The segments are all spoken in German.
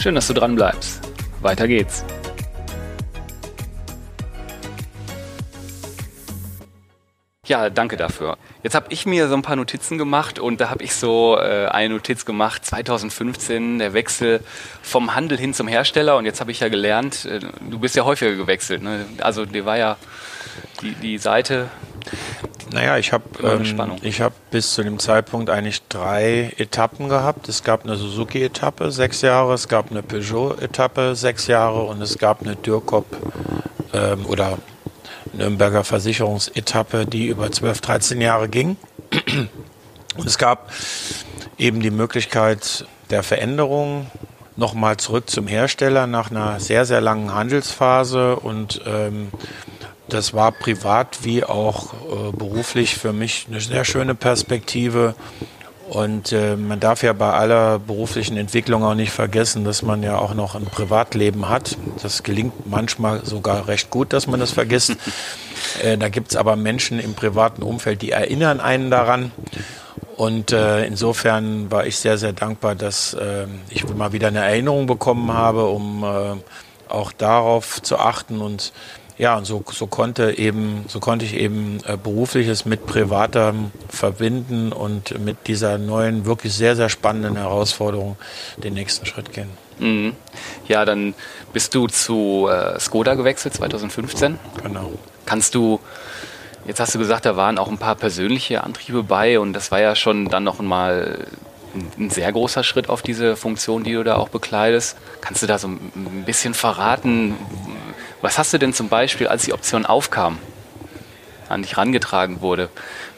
Schön, dass du dran bleibst. Weiter geht's. Ja, danke dafür. Jetzt habe ich mir so ein paar Notizen gemacht und da habe ich so äh, eine Notiz gemacht, 2015, der Wechsel vom Handel hin zum Hersteller. Und jetzt habe ich ja gelernt, äh, du bist ja häufiger gewechselt. Ne? Also dir war ja die, die Seite. Naja, ich habe ähm, ich hab bis zu dem Zeitpunkt eigentlich drei Etappen gehabt. Es gab eine Suzuki-Etappe, sechs Jahre, es gab eine Peugeot-Etappe, sechs Jahre und es gab eine Dürkop ähm, oder Nürnberger Versicherungsetappe, die über 12, 13 Jahre ging. Und es gab eben die Möglichkeit der Veränderung nochmal zurück zum Hersteller nach einer sehr, sehr langen Handelsphase und ähm, das war privat wie auch äh, beruflich für mich eine sehr schöne Perspektive, und äh, man darf ja bei aller beruflichen Entwicklung auch nicht vergessen, dass man ja auch noch ein Privatleben hat. Das gelingt manchmal sogar recht gut, dass man das vergisst. äh, da gibt es aber Menschen im privaten Umfeld, die erinnern einen daran. Und äh, insofern war ich sehr, sehr dankbar, dass äh, ich mal wieder eine Erinnerung bekommen habe, um äh, auch darauf zu achten und ja, und so, so konnte eben, so konnte ich eben äh, berufliches mit privatem verbinden und mit dieser neuen, wirklich sehr, sehr spannenden Herausforderung den nächsten Schritt gehen. Mhm. Ja, dann bist du zu äh, Skoda gewechselt 2015. Genau. Kannst du Jetzt hast du gesagt, da waren auch ein paar persönliche Antriebe bei und das war ja schon dann noch mal ein sehr großer Schritt auf diese Funktion, die du da auch bekleidest. Kannst du da so ein bisschen verraten, was hast du denn zum Beispiel, als die Option aufkam, an dich rangetragen wurde?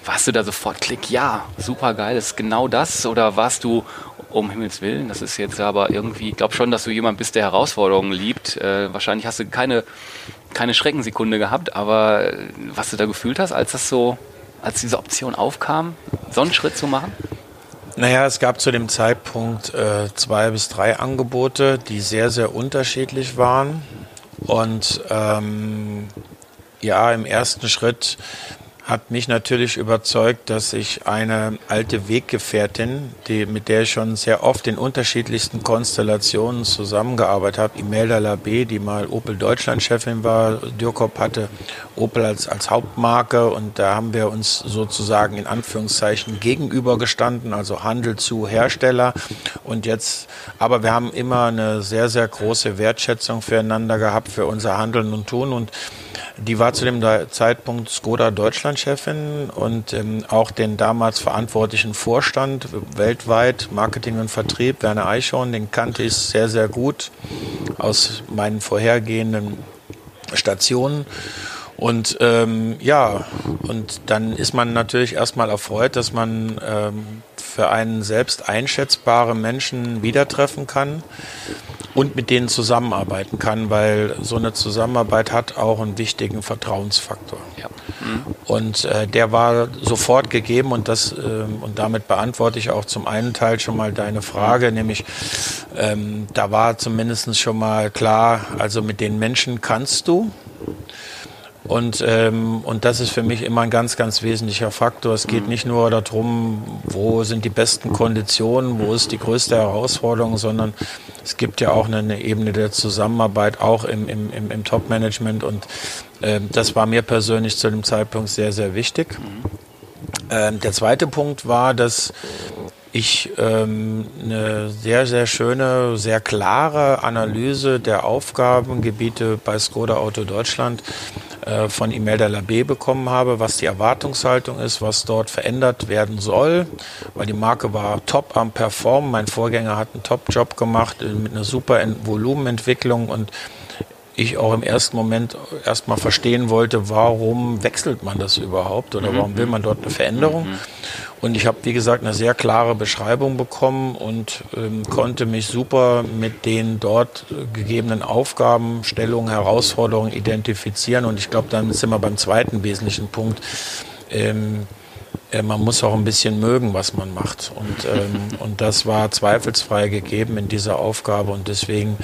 Warst du da sofort Klick, ja, super geil, ist genau das? Oder warst du, um Himmels Willen, das ist jetzt aber irgendwie, ich glaube schon, dass du jemand bist, der Herausforderungen liebt. Äh, wahrscheinlich hast du keine, keine Schreckensekunde gehabt, aber äh, was du da gefühlt hast, als das so, als diese Option aufkam, so einen Schritt zu machen? Naja, es gab zu dem Zeitpunkt äh, zwei bis drei Angebote, die sehr, sehr unterschiedlich waren. Und ähm, ja, im ersten Schritt hat mich natürlich überzeugt, dass ich eine alte Weggefährtin, die, mit der ich schon sehr oft in unterschiedlichsten Konstellationen zusammengearbeitet habe, Imelda Labé, die mal Opel Deutschland-Chefin war, Dürkop hatte Opel als, als Hauptmarke und da haben wir uns sozusagen in Anführungszeichen gegenübergestanden, also Handel zu Hersteller. Und jetzt, aber wir haben immer eine sehr, sehr große Wertschätzung füreinander gehabt, für unser Handeln und Tun und die war zu dem Zeitpunkt Skoda Deutschland-Chefin und ähm, auch den damals verantwortlichen Vorstand weltweit, Marketing und Vertrieb, Werner Eichhorn, den kannte ich sehr, sehr gut aus meinen vorhergehenden Stationen. Und ähm, ja, und dann ist man natürlich erstmal erfreut, dass man ähm, für einen selbst einschätzbare Menschen wieder treffen kann und mit denen zusammenarbeiten kann, weil so eine Zusammenarbeit hat auch einen wichtigen Vertrauensfaktor. Ja. Mhm. Und äh, der war sofort gegeben und das äh, und damit beantworte ich auch zum einen Teil schon mal deine Frage, nämlich ähm, da war zumindest schon mal klar, also mit den Menschen kannst du. Und, ähm, und das ist für mich immer ein ganz, ganz wesentlicher Faktor. Es geht nicht nur darum, wo sind die besten Konditionen, wo ist die größte Herausforderung, sondern es gibt ja auch eine, Ebene der Zusammenarbeit, auch im, im, im, im Top-Management. Und ähm, das war mir persönlich zu dem Zeitpunkt sehr, sehr wichtig. Ähm, der zweite Punkt war, dass ich ähm, eine sehr, sehr schöne, sehr klare Analyse der Aufgabengebiete bei Skoda Auto Deutschland äh, von Imelda Labé bekommen habe, was die Erwartungshaltung ist, was dort verändert werden soll, weil die Marke war top am Performen. Mein Vorgänger hat einen Top-Job gemacht äh, mit einer super Volumenentwicklung und ich auch im ersten Moment erstmal verstehen wollte, warum wechselt man das überhaupt oder mhm. warum will man dort eine Veränderung. Und ich habe, wie gesagt, eine sehr klare Beschreibung bekommen und ähm, konnte mich super mit den dort gegebenen Aufgaben, Stellungen, Herausforderungen identifizieren. Und ich glaube, dann sind wir beim zweiten wesentlichen Punkt. Ähm, äh, man muss auch ein bisschen mögen, was man macht. Und, ähm, und das war zweifelsfrei gegeben in dieser Aufgabe. Und deswegen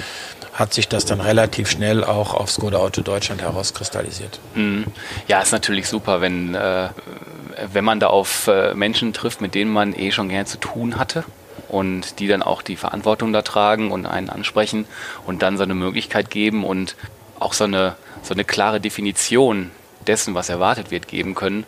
hat sich das dann relativ schnell auch auf Skoda Auto Deutschland herauskristallisiert. Mhm. Ja, ist natürlich super, wenn, äh, wenn man da auf äh, Menschen trifft, mit denen man eh schon gerne zu tun hatte. und die dann auch die Verantwortung da tragen und einen ansprechen und dann so eine Möglichkeit geben und auch so eine, so eine klare Definition dessen, was erwartet wird, geben können,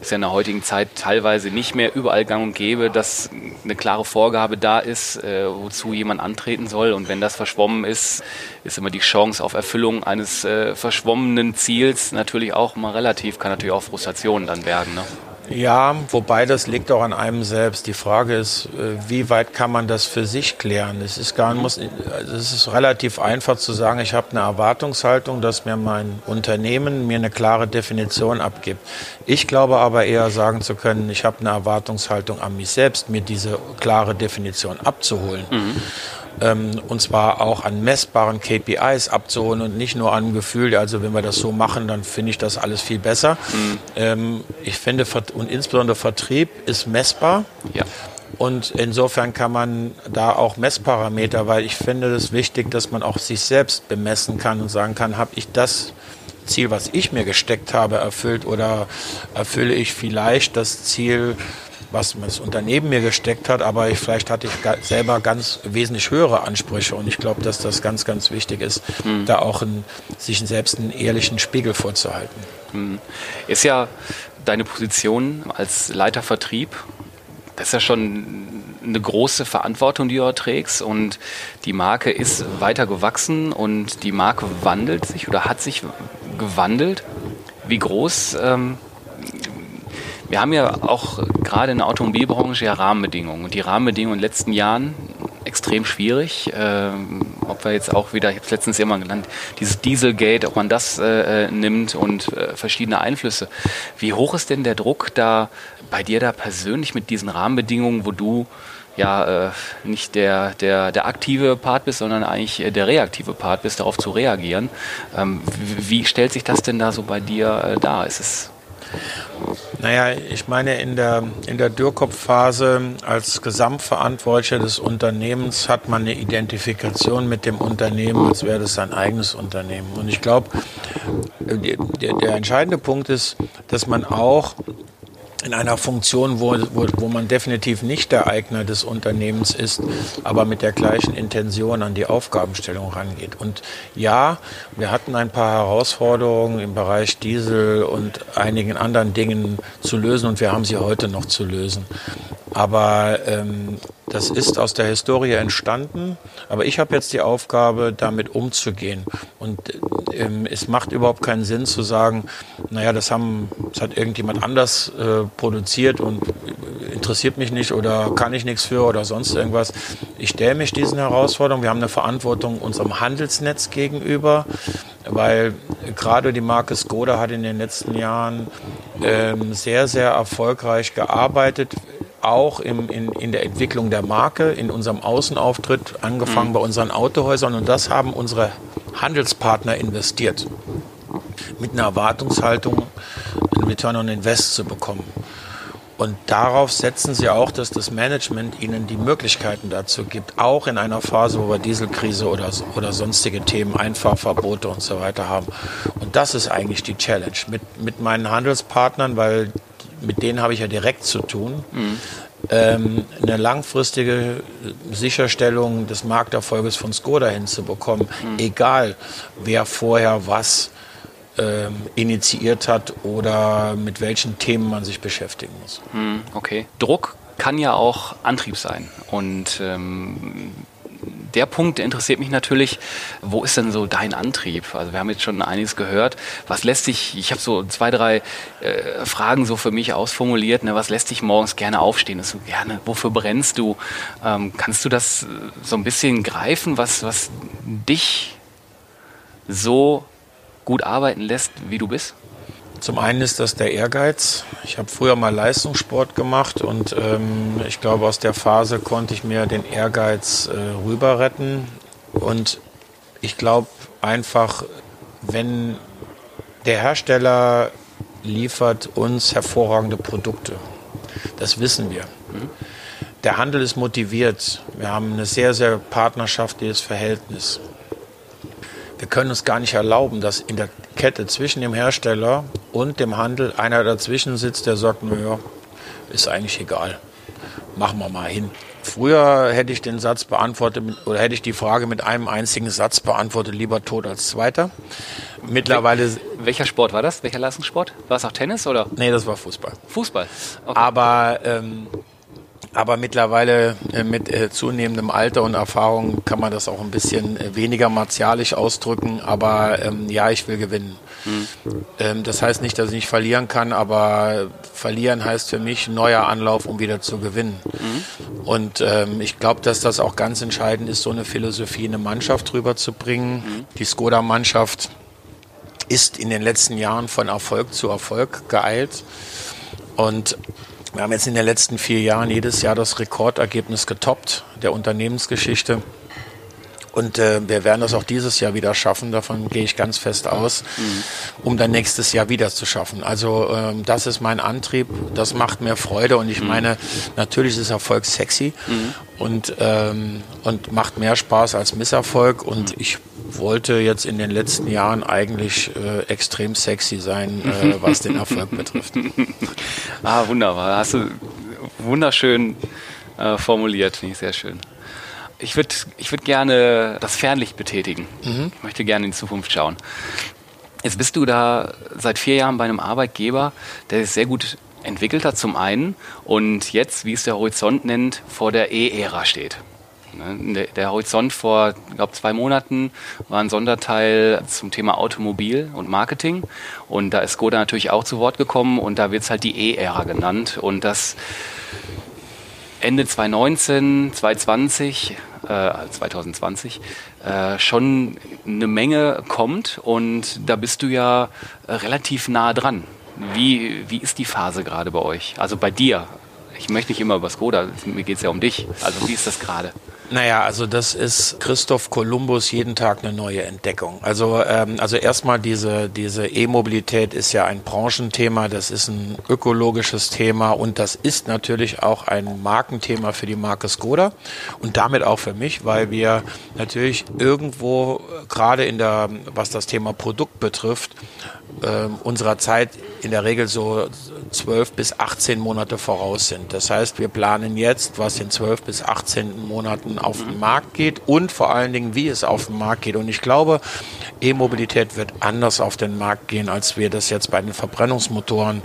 ist ja in der heutigen Zeit teilweise nicht mehr überall gang und gäbe, dass eine klare Vorgabe da ist, äh, wozu jemand antreten soll. Und wenn das verschwommen ist, ist immer die Chance auf Erfüllung eines äh, verschwommenen Ziels natürlich auch mal relativ, kann natürlich auch Frustration dann werden. Ne? Ja, wobei das liegt auch an einem selbst. Die Frage ist, äh, wie weit kann man das für sich klären? Es ist gar muss, also es ist relativ einfach zu sagen, ich habe eine Erwartungshaltung, dass mir mein Unternehmen mir eine klare Definition abgibt. Ich glaube aber eher sagen zu können, ich habe eine Erwartungshaltung an mich selbst, mir diese klare Definition abzuholen. Mhm ähm, und zwar auch an messbaren KPIs abzuholen und nicht nur an Gefühl, also wenn wir das so machen, dann finde ich das alles viel besser. Mhm. Ähm, ich finde, und insbesondere Vertrieb ist messbar. Ja. Und insofern kann man da auch Messparameter, weil ich finde es wichtig, dass man auch sich selbst bemessen kann und sagen kann, habe ich das Ziel, was ich mir gesteckt habe, erfüllt oder erfülle ich vielleicht das Ziel, was das Unternehmen mir gesteckt hat, aber ich, vielleicht hatte ich selber ganz wesentlich höhere Ansprüche und ich glaube, dass das ganz, ganz wichtig ist, mhm. da auch ein, sich selbst einen ehrlichen Spiegel vorzuhalten. Mhm. Ist ja deine Position als Leiter Vertrieb, das ist ja schon eine große Verantwortung, die du trägst und die Marke ist weiter gewachsen und die Marke wandelt sich oder hat sich gewandelt. Wie groß ähm, wir haben ja auch gerade in der Automobilbranche ja Rahmenbedingungen und die Rahmenbedingungen in den letzten Jahren extrem schwierig. Ähm, ob wir jetzt auch wieder, ich habe es letztens immer genannt, dieses Dieselgate, ob man das äh, äh, nimmt und äh, verschiedene Einflüsse. Wie hoch ist denn der Druck da bei dir da persönlich mit diesen Rahmenbedingungen, wo du ja äh, nicht der, der, der aktive Part bist, sondern eigentlich der reaktive Part bist, darauf zu reagieren. Ähm, wie, wie, stellt sich das denn da so bei dir äh, dar? Ist es naja, ich meine, in der, in der Dürrkopf-Phase als Gesamtverantwortlicher des Unternehmens hat man eine Identifikation mit dem Unternehmen, als wäre das sein eigenes Unternehmen. Und ich glaube, der, der entscheidende Punkt ist, dass man auch in einer Funktion, wo, wo, wo man definitiv nicht der Eigner des Unternehmens ist, aber mit der gleichen Intention an die Aufgabenstellung rangeht. Und ja, wir hatten ein paar Herausforderungen im Bereich Diesel und einigen anderen Dingen zu lösen und wir haben sie heute noch zu lösen. Aber ähm, das ist aus der Historie entstanden, aber ich habe jetzt die Aufgabe, damit umzugehen. Und ähm, es macht überhaupt keinen Sinn zu sagen, naja, das, haben, das hat irgendjemand anders äh, produziert und interessiert mich nicht oder kann ich nichts für oder sonst irgendwas. Ich stelle mich diesen Herausforderungen. Wir haben eine Verantwortung unserem Handelsnetz gegenüber, weil gerade die Marke Skoda hat in den letzten Jahren ähm, sehr, sehr erfolgreich gearbeitet auch im, in, in der Entwicklung der Marke, in unserem Außenauftritt, angefangen mhm. bei unseren Autohäusern. Und das haben unsere Handelspartner investiert. Mit einer Erwartungshaltung, einen Return on Invest zu bekommen. Und darauf setzen sie auch, dass das Management ihnen die Möglichkeiten dazu gibt, auch in einer Phase, wo wir Dieselkrise oder, oder sonstige Themen, Einfahrverbote und so weiter haben. Und das ist eigentlich die Challenge mit, mit meinen Handelspartnern, weil mit denen habe ich ja direkt zu tun. Mhm. Ähm, eine langfristige Sicherstellung des Markterfolges von Skoda hinzubekommen, mhm. egal wer vorher was ähm, initiiert hat oder mit welchen Themen man sich beschäftigen muss. Mhm, okay. Druck kann ja auch Antrieb sein. Und ähm, der Punkt interessiert mich natürlich, wo ist denn so dein Antrieb? Also wir haben jetzt schon einiges gehört. Was lässt dich, ich habe so zwei, drei äh, Fragen so für mich ausformuliert, ne? was lässt dich morgens gerne aufstehen? Das so gerne, wofür brennst du? Ähm, kannst du das so ein bisschen greifen, was, was dich so gut arbeiten lässt, wie du bist? Zum einen ist das der Ehrgeiz. Ich habe früher mal Leistungssport gemacht und ähm, ich glaube, aus der Phase konnte ich mir den Ehrgeiz äh, rüber retten. Und ich glaube einfach, wenn der Hersteller liefert uns hervorragende Produkte, das wissen wir. Der Handel ist motiviert. Wir haben ein sehr, sehr partnerschaftliches Verhältnis. Wir können uns gar nicht erlauben, dass in der Kette zwischen dem Hersteller und dem Handel einer dazwischen sitzt, der sagt, naja, ist eigentlich egal. machen wir mal hin. Früher hätte ich den Satz beantwortet oder hätte ich die Frage mit einem einzigen Satz beantwortet, lieber tot als zweiter. Mittlerweile. Welcher Sport war das? Welcher Leistungssport? War es auch Tennis oder? Nee, das war Fußball. Fußball. Okay. Aber ähm, aber mittlerweile äh, mit äh, zunehmendem Alter und Erfahrung kann man das auch ein bisschen äh, weniger martialisch ausdrücken. Aber ähm, ja, ich will gewinnen. Mhm. Ähm, das heißt nicht, dass ich nicht verlieren kann, aber verlieren heißt für mich neuer Anlauf, um wieder zu gewinnen. Mhm. Und ähm, ich glaube, dass das auch ganz entscheidend ist, so eine Philosophie in eine Mannschaft rüberzubringen. Mhm. Die Skoda-Mannschaft ist in den letzten Jahren von Erfolg zu Erfolg geeilt. Und wir haben jetzt in den letzten vier Jahren jedes Jahr das Rekordergebnis getoppt der Unternehmensgeschichte. Und äh, wir werden das auch dieses Jahr wieder schaffen, davon gehe ich ganz fest aus, mhm. um dann nächstes Jahr wieder zu schaffen. Also ähm, das ist mein Antrieb, das macht mir Freude und ich mhm. meine, natürlich ist Erfolg sexy mhm. und, ähm, und macht mehr Spaß als Misserfolg und ich wollte jetzt in den letzten Jahren eigentlich äh, extrem sexy sein, äh, was den Erfolg betrifft. ah, wunderbar. Hast du wunderschön äh, formuliert, finde ich sehr schön. Ich würde ich würd gerne das Fernlicht betätigen. Mhm. Ich möchte gerne in die Zukunft schauen. Jetzt bist du da seit vier Jahren bei einem Arbeitgeber, der sich sehr gut entwickelt hat zum einen und jetzt, wie es der Horizont nennt, vor der E-Ära steht. Ne, der Horizont vor, glaube zwei Monaten war ein Sonderteil zum Thema Automobil und Marketing. Und da ist Skoda natürlich auch zu Wort gekommen und da wird es halt die E-Ära genannt. Und das Ende 2019, 2020, äh, 2020 äh, schon eine Menge kommt und da bist du ja relativ nah dran. Wie, wie ist die Phase gerade bei euch? Also bei dir? Ich möchte nicht immer über Skoda, mir geht es ja um dich. Also wie ist das gerade? Naja, also das ist Christoph Kolumbus jeden Tag eine neue Entdeckung. Also, ähm, also erstmal diese, diese E-Mobilität ist ja ein Branchenthema, das ist ein ökologisches Thema und das ist natürlich auch ein Markenthema für die Marke Skoda und damit auch für mich, weil wir natürlich irgendwo gerade in der, was das Thema Produkt betrifft, äh, unserer Zeit in der Regel so 12 bis 18 Monate voraus sind. Das heißt, wir planen jetzt, was in 12 bis 18 Monaten auf den Markt geht und vor allen Dingen, wie es auf den Markt geht. Und ich glaube, E-Mobilität wird anders auf den Markt gehen, als wir das jetzt bei den Verbrennungsmotoren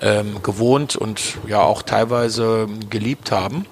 ähm, gewohnt und ja auch teilweise geliebt haben.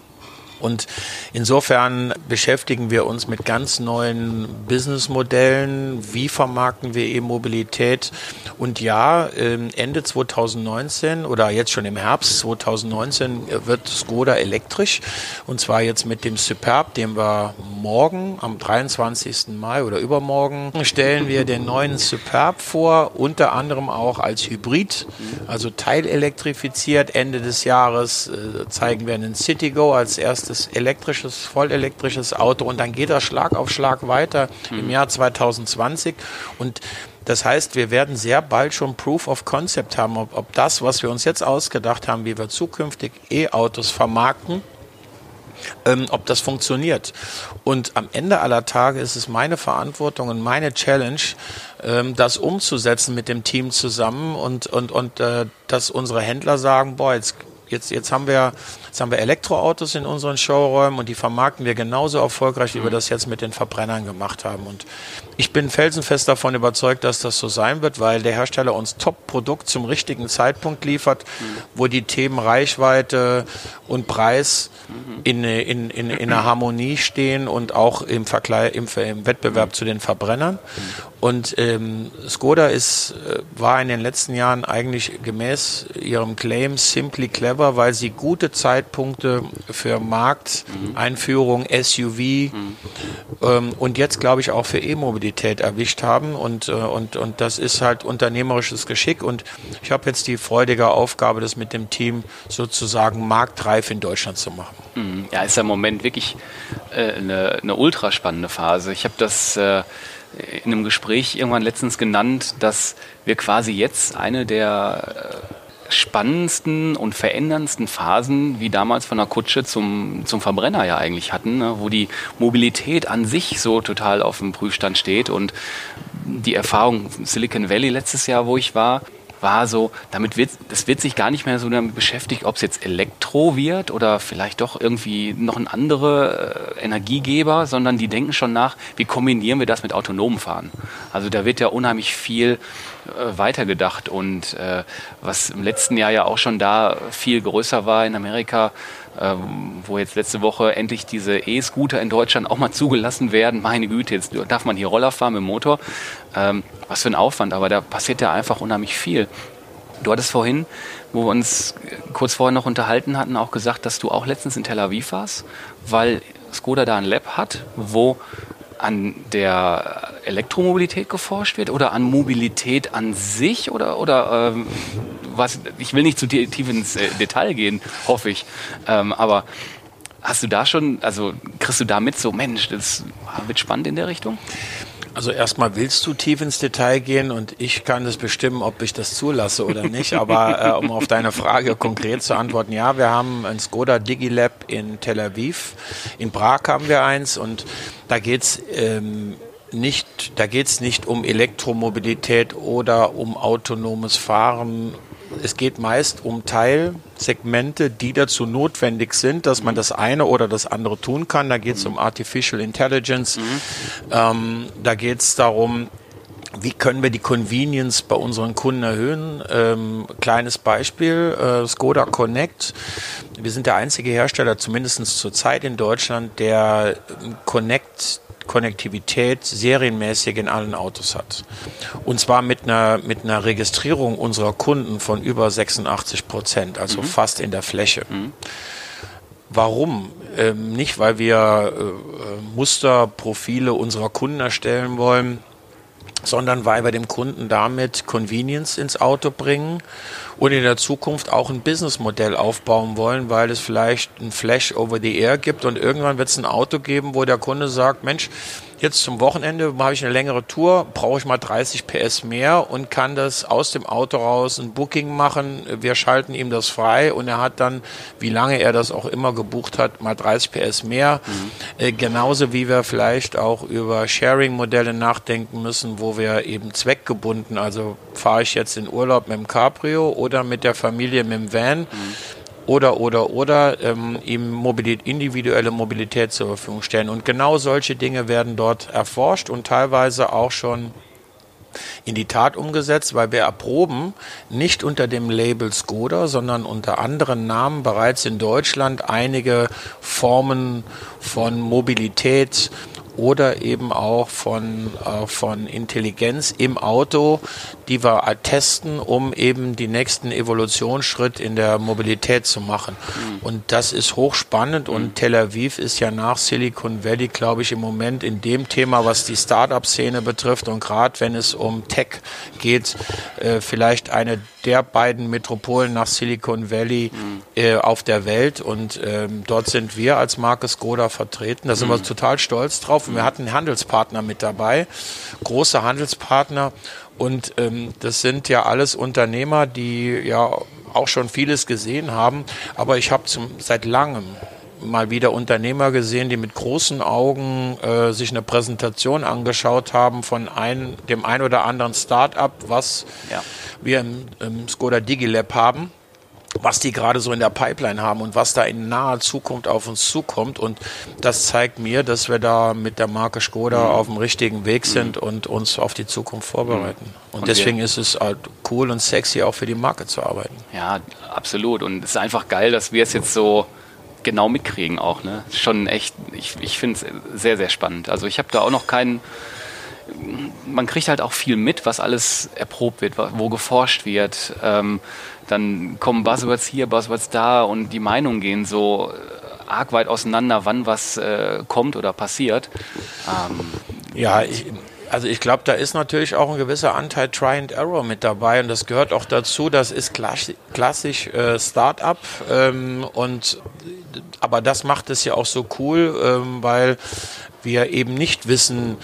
Und insofern beschäftigen wir uns mit ganz neuen Businessmodellen. Wie vermarkten wir E-Mobilität? Und ja, ähm, Ende 2019 oder jetzt schon im Herbst 2019 wird Skoda elektrisch. Und zwar jetzt mit dem Superb, den wir morgen am 23. Mai oder übermorgen stellen wir den neuen Superb vor, unter anderem auch als Hybrid, also teilelektrifiziert. Ende des Jahres äh, zeigen wir einen Citigo als erstes elektrisches, vollelektrisches Auto und dann geht das Schlag auf Schlag weiter mhm. im Jahr 2020 und das heißt, wir werden sehr bald schon Proof of Concept haben, ob, ob das, was wir uns jetzt ausgedacht haben, wie wir zukünftig E-Autos vermarkten, ähm, ob das funktioniert. Und am Ende aller Tage ist es meine Verantwortung und meine Challenge, ähm, das umzusetzen mit dem Team zusammen und, und, und äh, dass unsere Händler sagen, boah, jetzt, jetzt, jetzt haben wir Jetzt haben wir Elektroautos in unseren Showräumen und die vermarkten wir genauso erfolgreich, wie wir das jetzt mit den Verbrennern gemacht haben. Und ich bin felsenfest davon überzeugt, dass das so sein wird, weil der Hersteller uns Top-Produkt zum richtigen Zeitpunkt liefert, mhm. wo die Themen Reichweite und Preis mhm. in, in, in, in einer Harmonie stehen und auch im, Vergleich, im, im Wettbewerb zu den Verbrennern. Und ähm, Skoda ist, äh, war in den letzten Jahren eigentlich gemäß ihrem Claim simply clever, weil sie gute Zeit Zeitpunkte für Markteinführung, SUV mhm. ähm, und jetzt glaube ich auch für E-Mobilität erwischt haben und, äh, und, und das ist halt unternehmerisches Geschick und ich habe jetzt die freudige Aufgabe, das mit dem Team sozusagen marktreif in Deutschland zu machen. Mhm. Ja, ist ja im Moment wirklich äh, eine, eine ultra spannende Phase. Ich habe das äh, in einem Gespräch irgendwann letztens genannt, dass wir quasi jetzt eine der spannendsten und veränderndsten Phasen, wie damals von der Kutsche zum, zum Verbrenner ja eigentlich hatten, ne? wo die Mobilität an sich so total auf dem Prüfstand steht und die Erfahrung Silicon Valley letztes Jahr, wo ich war, war so, damit wird, das wird sich gar nicht mehr so damit beschäftigt, ob es jetzt Elektro wird oder vielleicht doch irgendwie noch ein anderer äh, Energiegeber, sondern die denken schon nach, wie kombinieren wir das mit autonomem Fahren. Also da wird ja unheimlich viel äh, weitergedacht und äh, was im letzten Jahr ja auch schon da viel größer war in Amerika, ähm, wo jetzt letzte Woche endlich diese E-Scooter in Deutschland auch mal zugelassen werden. Meine Güte, jetzt darf man hier Roller fahren mit dem Motor. Ähm, was für ein Aufwand, aber da passiert ja einfach unheimlich viel. Du hattest vorhin, wo wir uns kurz vorher noch unterhalten hatten, auch gesagt, dass du auch letztens in Tel Aviv warst, weil Skoda da ein Lab hat, wo an der Elektromobilität geforscht wird oder an Mobilität an sich oder, oder ähm, was, ich will nicht zu tief ins äh, Detail gehen, hoffe ich, ähm, aber hast du da schon, also kriegst du da mit so, Mensch, das wird spannend in der Richtung? Also erstmal willst du tief ins Detail gehen und ich kann das bestimmen, ob ich das zulasse oder nicht. Aber äh, um auf deine Frage konkret zu antworten, ja, wir haben ein Skoda Digilab in Tel Aviv. In Prag haben wir eins und da geht's ähm, nicht, da geht's nicht um Elektromobilität oder um autonomes Fahren es geht meist um Teilsegmente, die dazu notwendig sind, dass man das eine oder das andere tun kann. Da geht es um Artificial Intelligence. Mhm. Ähm, da geht es darum, wie können wir die Convenience bei unseren Kunden erhöhen? Ähm, kleines Beispiel, äh, Skoda Connect. Wir sind der einzige Hersteller, zumindest zurzeit in Deutschland, der Connect Konnektivität serienmäßig in allen Autos hat. Und zwar mit einer, mit einer Registrierung unserer Kunden von über 86 Prozent, also mhm. fast in der Fläche. Mhm. Warum? Ähm, nicht, weil wir äh, Musterprofile unserer Kunden erstellen wollen, sondern weil wir dem Kunden damit Convenience ins Auto bringen und in der Zukunft auch ein Businessmodell aufbauen wollen, weil es vielleicht ein Flash over the Air gibt und irgendwann wird es ein Auto geben, wo der Kunde sagt, Mensch, Jetzt zum Wochenende habe ich eine längere Tour, brauche ich mal 30 PS mehr und kann das aus dem Auto raus ein Booking machen. Wir schalten ihm das frei und er hat dann, wie lange er das auch immer gebucht hat, mal 30 PS mehr. Mhm. Äh, genauso wie wir vielleicht auch über Sharing-Modelle nachdenken müssen, wo wir eben zweckgebunden, also fahre ich jetzt in Urlaub mit dem Cabrio oder mit der Familie mit dem Van. Mhm oder, oder, oder ähm, ihm Mobilität, individuelle Mobilität zur Verfügung stellen. Und genau solche Dinge werden dort erforscht und teilweise auch schon in die Tat umgesetzt, weil wir erproben nicht unter dem Label Skoda, sondern unter anderen Namen bereits in Deutschland einige Formen von Mobilität oder eben auch von, äh, von Intelligenz im Auto, die wir testen, um eben die nächsten Evolutionsschritt in der Mobilität zu machen. Mhm. Und das ist hochspannend und mhm. Tel Aviv ist ja nach Silicon Valley, glaube ich, im Moment in dem Thema, was die Startup-Szene betrifft und gerade wenn es um Tech geht, äh, vielleicht eine der beiden Metropolen nach Silicon Valley mhm. äh, auf der Welt und ähm, dort sind wir als Marke Skoda vertreten. Da sind wir mhm. total stolz drauf und wir hatten Handelspartner mit dabei, große Handelspartner. Und ähm, das sind ja alles Unternehmer, die ja auch schon vieles gesehen haben, aber ich habe seit langem mal wieder Unternehmer gesehen, die mit großen Augen äh, sich eine Präsentation angeschaut haben von ein, dem ein oder anderen Start-up, was ja. wir im, im Skoda Digilab haben was die gerade so in der Pipeline haben und was da in naher Zukunft auf uns zukommt. Und das zeigt mir, dass wir da mit der Marke Skoda mhm. auf dem richtigen Weg sind mhm. und uns auf die Zukunft vorbereiten. Mhm. Und, und deswegen ist es halt cool und sexy, auch für die Marke zu arbeiten. Ja, absolut. Und es ist einfach geil, dass wir es jetzt so genau mitkriegen auch. Ne? Schon echt, ich, ich finde es sehr, sehr spannend. Also ich habe da auch noch keinen man kriegt halt auch viel mit, was alles erprobt wird, wo geforscht wird. Ähm, dann kommen Buzzwords hier, Buzzwords da und die Meinungen gehen so arg weit auseinander, wann was äh, kommt oder passiert. Ähm, ja, ich, also ich glaube, da ist natürlich auch ein gewisser Anteil Try and Error mit dabei und das gehört auch dazu. Das ist klassisch, klassisch äh, Start-up ähm, und aber das macht es ja auch so cool, ähm, weil wir eben nicht wissen,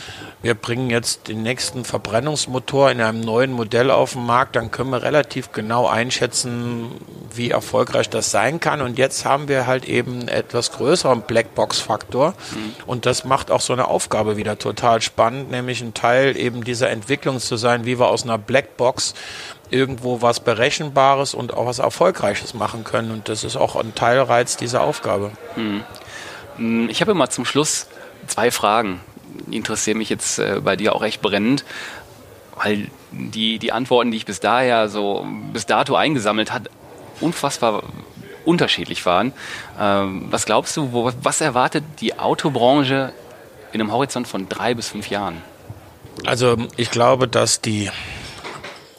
wir bringen jetzt den nächsten Verbrennungsmotor in einem neuen Modell auf den Markt, dann können wir relativ genau einschätzen, wie erfolgreich das sein kann. Und jetzt haben wir halt eben einen etwas größeren Blackbox-Faktor. Mhm. Und das macht auch so eine Aufgabe wieder total spannend, nämlich ein Teil eben dieser Entwicklung zu sein, wie wir aus einer Blackbox irgendwo was Berechenbares und auch was Erfolgreiches machen können. Und das ist auch ein Teilreiz dieser Aufgabe. Mhm. Ich habe immer zum Schluss zwei Fragen. Die interessieren mich jetzt äh, bei dir auch echt brennend, weil die, die Antworten, die ich bis daher so bis dato eingesammelt hat, unfassbar unterschiedlich waren. Ähm, was glaubst du, wo, was erwartet die Autobranche in einem Horizont von drei bis fünf Jahren? Also ich glaube, dass die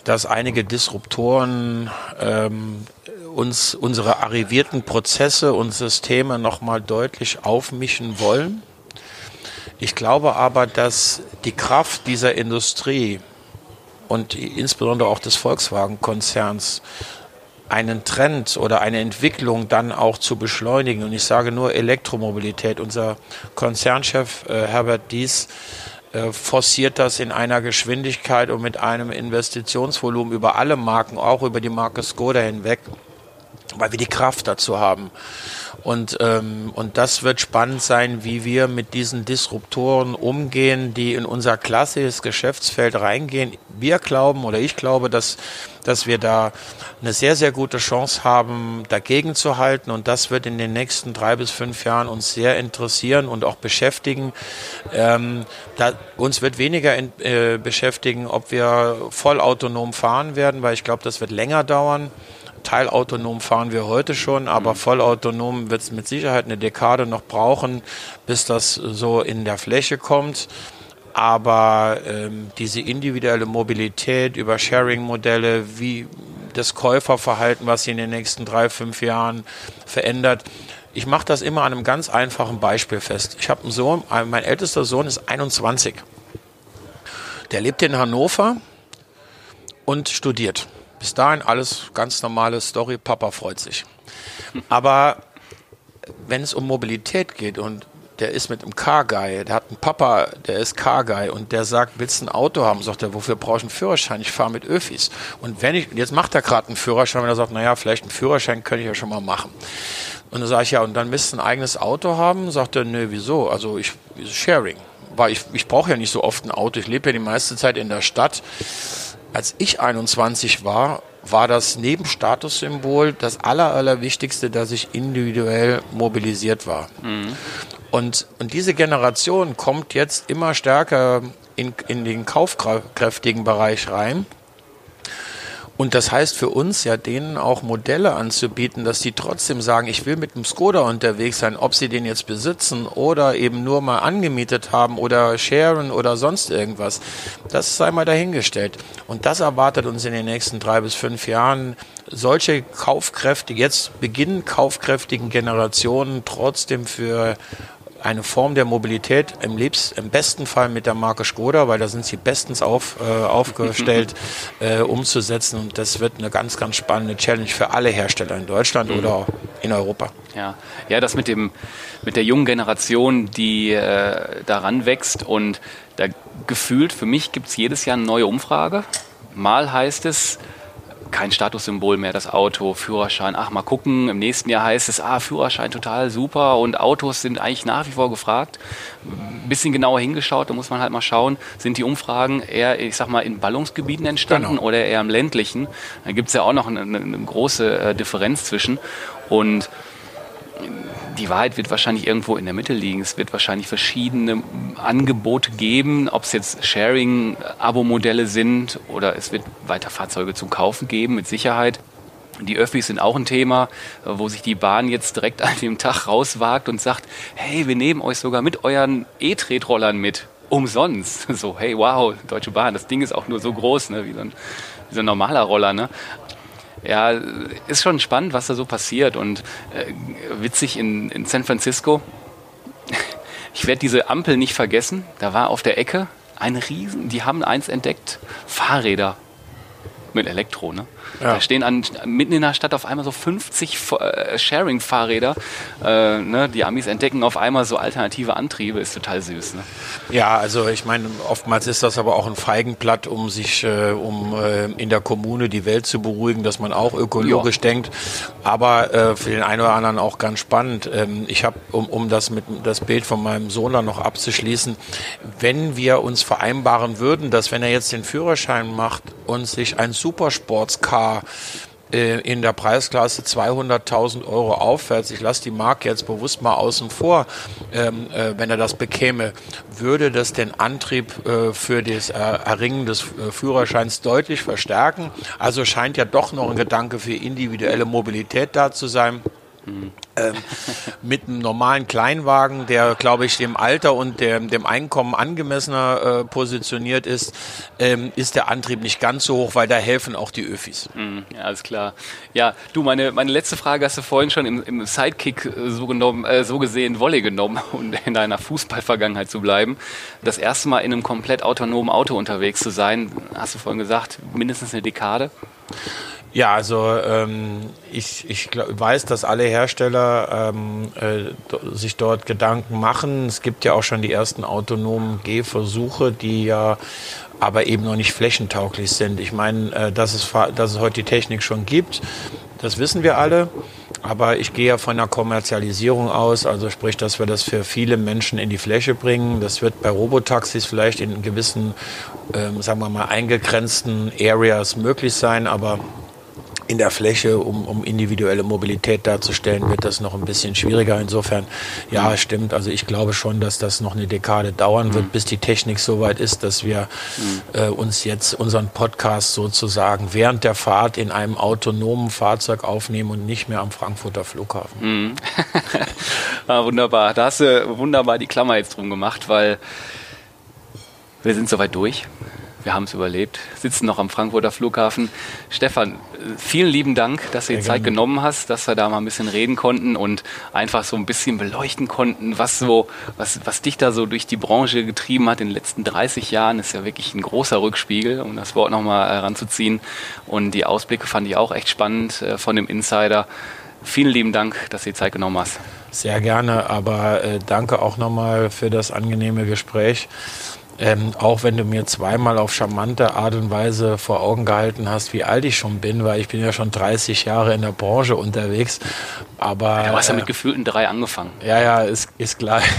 dass einige Disruptoren ähm, uns unsere arrivierten Prozesse und Systeme nochmal deutlich aufmischen wollen. Ich glaube aber, dass die Kraft dieser Industrie und insbesondere auch des Volkswagen-Konzerns einen Trend oder eine Entwicklung dann auch zu beschleunigen. Und ich sage nur Elektromobilität. Unser Konzernchef äh, Herbert Dies äh, forciert das in einer Geschwindigkeit und mit einem Investitionsvolumen über alle Marken, auch über die Marke Skoda hinweg, weil wir die Kraft dazu haben. Und, ähm, und das wird spannend sein, wie wir mit diesen Disruptoren umgehen, die in unser klassisches Geschäftsfeld reingehen. Wir glauben oder ich glaube, dass, dass wir da eine sehr, sehr gute Chance haben, dagegen zu halten. Und das wird in den nächsten drei bis fünf Jahren uns sehr interessieren und auch beschäftigen. Ähm, da, uns wird weniger in, äh, beschäftigen, ob wir vollautonom fahren werden, weil ich glaube, das wird länger dauern. Teilautonom fahren wir heute schon, aber mhm. vollautonom wird es mit Sicherheit eine Dekade noch brauchen, bis das so in der Fläche kommt. Aber ähm, diese individuelle Mobilität über Sharing-Modelle, wie das Käuferverhalten, was sich in den nächsten drei, fünf Jahren verändert, ich mache das immer an einem ganz einfachen Beispiel fest. Ich habe einen Sohn, mein ältester Sohn ist 21. Der lebt in Hannover und studiert. Bis dahin alles ganz normale Story, Papa freut sich. Aber wenn es um Mobilität geht und der ist mit einem Car-Guy, der hat einen Papa, der ist Car-Guy und der sagt, willst du ein Auto haben? Sagt er, wofür brauche ich einen Führerschein? Ich fahre mit Öfis. Und wenn ich, jetzt macht er gerade einen Führerschein, wenn er sagt, naja, vielleicht einen Führerschein könnte ich ja schon mal machen. Und dann sage ich, ja, und dann willst du ein eigenes Auto haben? Sagt er, nö, wieso? Also ich, Sharing. Weil ich, ich brauche ja nicht so oft ein Auto. Ich lebe ja die meiste Zeit in der Stadt als ich 21 war, war das neben Statussymbol das aller, allerwichtigste, dass ich individuell mobilisiert war. Mhm. Und, und diese Generation kommt jetzt immer stärker in, in den kaufkräftigen Bereich rein. Und das heißt für uns ja, denen auch Modelle anzubieten, dass die trotzdem sagen, ich will mit dem Skoda unterwegs sein, ob sie den jetzt besitzen oder eben nur mal angemietet haben oder sharen oder sonst irgendwas. Das sei mal dahingestellt. Und das erwartet uns in den nächsten drei bis fünf Jahren, solche Kaufkräfte, jetzt beginnen kaufkräftigen Generationen trotzdem für eine Form der Mobilität im, liebst, im besten Fall mit der Marke Skoda, weil da sind sie bestens auf, äh, aufgestellt, äh, umzusetzen. Und das wird eine ganz, ganz spannende Challenge für alle Hersteller in Deutschland mhm. oder in Europa. Ja, ja das mit, dem, mit der jungen Generation, die äh, daran wächst und da gefühlt, für mich gibt es jedes Jahr eine neue Umfrage. Mal heißt es, kein Statussymbol mehr, das Auto, Führerschein, ach mal gucken, im nächsten Jahr heißt es, ah, Führerschein total super und Autos sind eigentlich nach wie vor gefragt. Ein bisschen genauer hingeschaut, da muss man halt mal schauen, sind die Umfragen eher, ich sag mal, in Ballungsgebieten entstanden genau. oder eher im ländlichen? Da gibt es ja auch noch eine, eine große äh, Differenz zwischen und die Wahrheit wird wahrscheinlich irgendwo in der Mitte liegen. Es wird wahrscheinlich verschiedene Angebote geben, ob es jetzt Sharing-Abo-Modelle sind oder es wird weiter Fahrzeuge zum Kaufen geben, mit Sicherheit. Die Öffis sind auch ein Thema, wo sich die Bahn jetzt direkt an dem Tag rauswagt und sagt, hey, wir nehmen euch sogar mit euren E-Tretrollern mit. Umsonst. So, hey, wow, Deutsche Bahn, das Ding ist auch nur so groß, ne, wie so ein, wie so ein normaler Roller. Ne? Ja, ist schon spannend, was da so passiert und äh, witzig in, in San Francisco. Ich werde diese Ampel nicht vergessen. Da war auf der Ecke ein Riesen, die haben eins entdeckt, Fahrräder mit Elektro. Ne? Ja. Da stehen an, mitten in der Stadt auf einmal so 50 äh, Sharing-Fahrräder. Äh, ne? Die Amis entdecken auf einmal so alternative Antriebe, ist total süß. Ne? Ja, also ich meine, oftmals ist das aber auch ein Feigenblatt, um sich, äh, um äh, in der Kommune die Welt zu beruhigen, dass man auch ökologisch ja. denkt. Aber äh, für den einen oder anderen auch ganz spannend. Ähm, ich habe, um, um das mit das Bild von meinem Sohn dann noch abzuschließen, wenn wir uns vereinbaren würden, dass wenn er jetzt den Führerschein macht und sich ein Supersportscar äh, in der Preisklasse 200.000 Euro aufwärts, ich lasse die Marke jetzt bewusst mal außen vor, ähm, äh, wenn er das bekäme, würde das den Antrieb äh, für das Erringen des äh, Führerscheins deutlich verstärken. Also scheint ja doch noch ein Gedanke für individuelle Mobilität da zu sein. Ähm, mit einem normalen Kleinwagen, der, glaube ich, dem Alter und dem, dem Einkommen angemessener äh, positioniert ist, ähm, ist der Antrieb nicht ganz so hoch, weil da helfen auch die Öfis. Mhm, ja, alles klar. Ja, du, meine, meine letzte Frage hast du vorhin schon im, im Sidekick äh, so, genommen, äh, so gesehen Wolle genommen, um in deiner Fußballvergangenheit zu bleiben. Das erste Mal in einem komplett autonomen Auto unterwegs zu sein, hast du vorhin gesagt, mindestens eine Dekade? Ja, also ähm, ich, ich glaub, weiß, dass alle Hersteller ähm, äh, sich dort Gedanken machen. Es gibt ja auch schon die ersten autonomen Gehversuche, die ja aber eben noch nicht flächentauglich sind. Ich meine, äh, dass, es, dass es heute die Technik schon gibt, das wissen wir alle. Aber ich gehe ja von der Kommerzialisierung aus, also sprich, dass wir das für viele Menschen in die Fläche bringen. Das wird bei Robotaxis vielleicht in gewissen, ähm, sagen wir mal, eingegrenzten Areas möglich sein, aber in der Fläche, um, um individuelle Mobilität darzustellen, wird das noch ein bisschen schwieriger. Insofern, ja, stimmt. Also ich glaube schon, dass das noch eine Dekade dauern wird, mhm. bis die Technik so weit ist, dass wir mhm. äh, uns jetzt unseren Podcast sozusagen während der Fahrt in einem autonomen Fahrzeug aufnehmen und nicht mehr am Frankfurter Flughafen. Mhm. ah, wunderbar. Da hast du wunderbar die Klammer jetzt drum gemacht, weil wir sind soweit durch. Wir haben es überlebt, sitzen noch am Frankfurter Flughafen. Stefan, vielen lieben Dank, dass du die Zeit genommen hast, dass wir da mal ein bisschen reden konnten und einfach so ein bisschen beleuchten konnten, was so, was, was dich da so durch die Branche getrieben hat in den letzten 30 Jahren. ist ja wirklich ein großer Rückspiegel, um das Wort nochmal heranzuziehen. Und die Ausblicke fand ich auch echt spannend äh, von dem Insider. Vielen lieben Dank, dass du die Zeit genommen hast. Sehr gerne, aber äh, danke auch nochmal für das angenehme Gespräch. Ähm, auch wenn du mir zweimal auf charmante Art und Weise vor Augen gehalten hast, wie alt ich schon bin, weil ich bin ja schon 30 Jahre in der Branche unterwegs. Aber du hast ja mit äh, gefühlten drei angefangen. Ja, ja, ist, ist klar.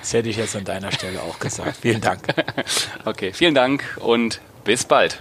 Das hätte ich jetzt an deiner Stelle auch gesagt. Vielen Dank. okay, vielen Dank und bis bald.